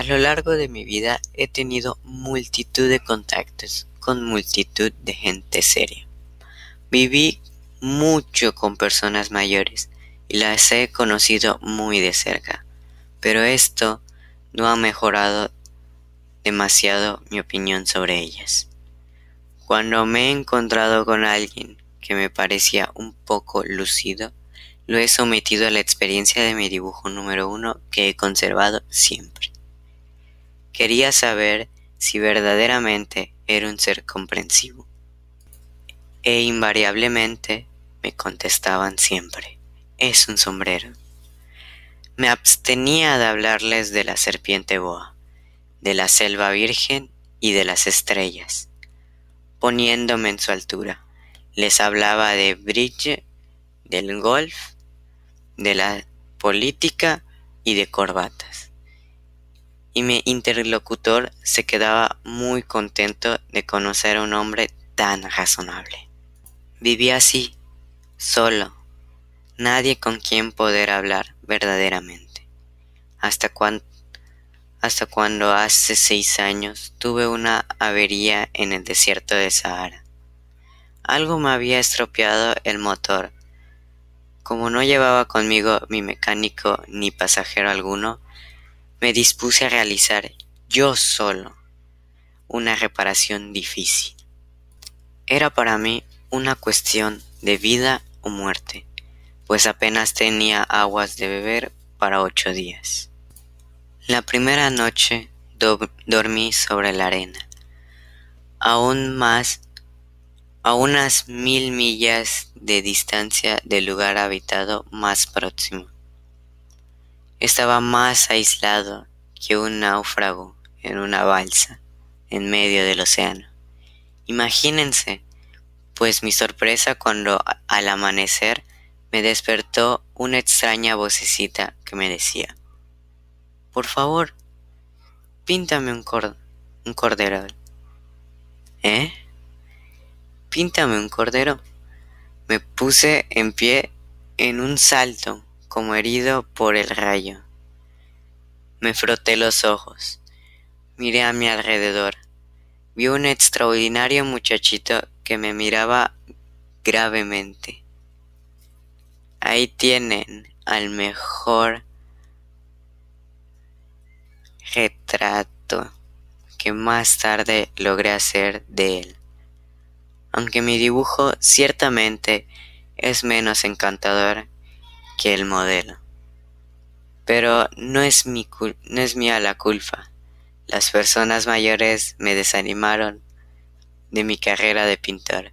A lo largo de mi vida he tenido multitud de contactos con multitud de gente seria. Viví mucho con personas mayores y las he conocido muy de cerca, pero esto no ha mejorado demasiado mi opinión sobre ellas. Cuando me he encontrado con alguien que me parecía un poco lucido, lo he sometido a la experiencia de mi dibujo número uno que he conservado siempre. Quería saber si verdaderamente era un ser comprensivo. E invariablemente me contestaban siempre, es un sombrero. Me abstenía de hablarles de la serpiente boa, de la selva virgen y de las estrellas. Poniéndome en su altura, les hablaba de bridge, del golf, de la política y de corbatas. Y mi interlocutor se quedaba muy contento de conocer a un hombre tan razonable. Vivía así, solo, nadie con quien poder hablar verdaderamente. Hasta, hasta cuando hace seis años tuve una avería en el desierto de Sahara. Algo me había estropeado el motor. Como no llevaba conmigo mi mecánico ni pasajero alguno, me dispuse a realizar yo solo una reparación difícil. Era para mí una cuestión de vida o muerte, pues apenas tenía aguas de beber para ocho días. La primera noche dormí sobre la arena, aún más a unas mil millas de distancia del lugar habitado más próximo. Estaba más aislado que un náufrago en una balsa en medio del océano. Imagínense pues mi sorpresa cuando al amanecer me despertó una extraña vocecita que me decía, por favor, píntame un, un cordero. ¿Eh? Píntame un cordero. Me puse en pie en un salto, como herido por el rayo. Me froté los ojos. Miré a mi alrededor. Vi un extraordinario muchachito que me miraba gravemente. Ahí tienen al mejor retrato que más tarde logré hacer de él. Aunque mi dibujo ciertamente es menos encantador que el modelo. Pero no es, mi no es mía la culpa. Las personas mayores me desanimaron de mi carrera de pintor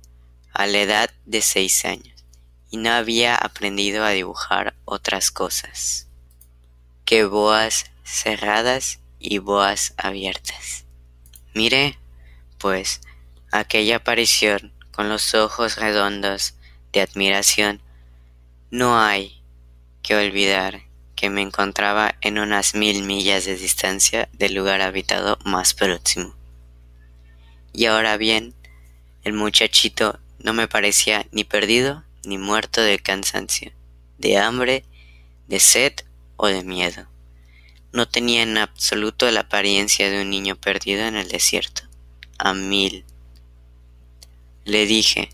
a la edad de seis años y no había aprendido a dibujar otras cosas que boas cerradas y boas abiertas. Miré, pues, aquella aparición con los ojos redondos de admiración. No hay que olvidar que me encontraba en unas mil millas de distancia del lugar habitado más próximo. Y ahora bien, el muchachito no me parecía ni perdido ni muerto de cansancio, de hambre, de sed o de miedo. No tenía en absoluto la apariencia de un niño perdido en el desierto. A mil. Le dije,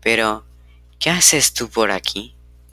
pero, ¿qué haces tú por aquí?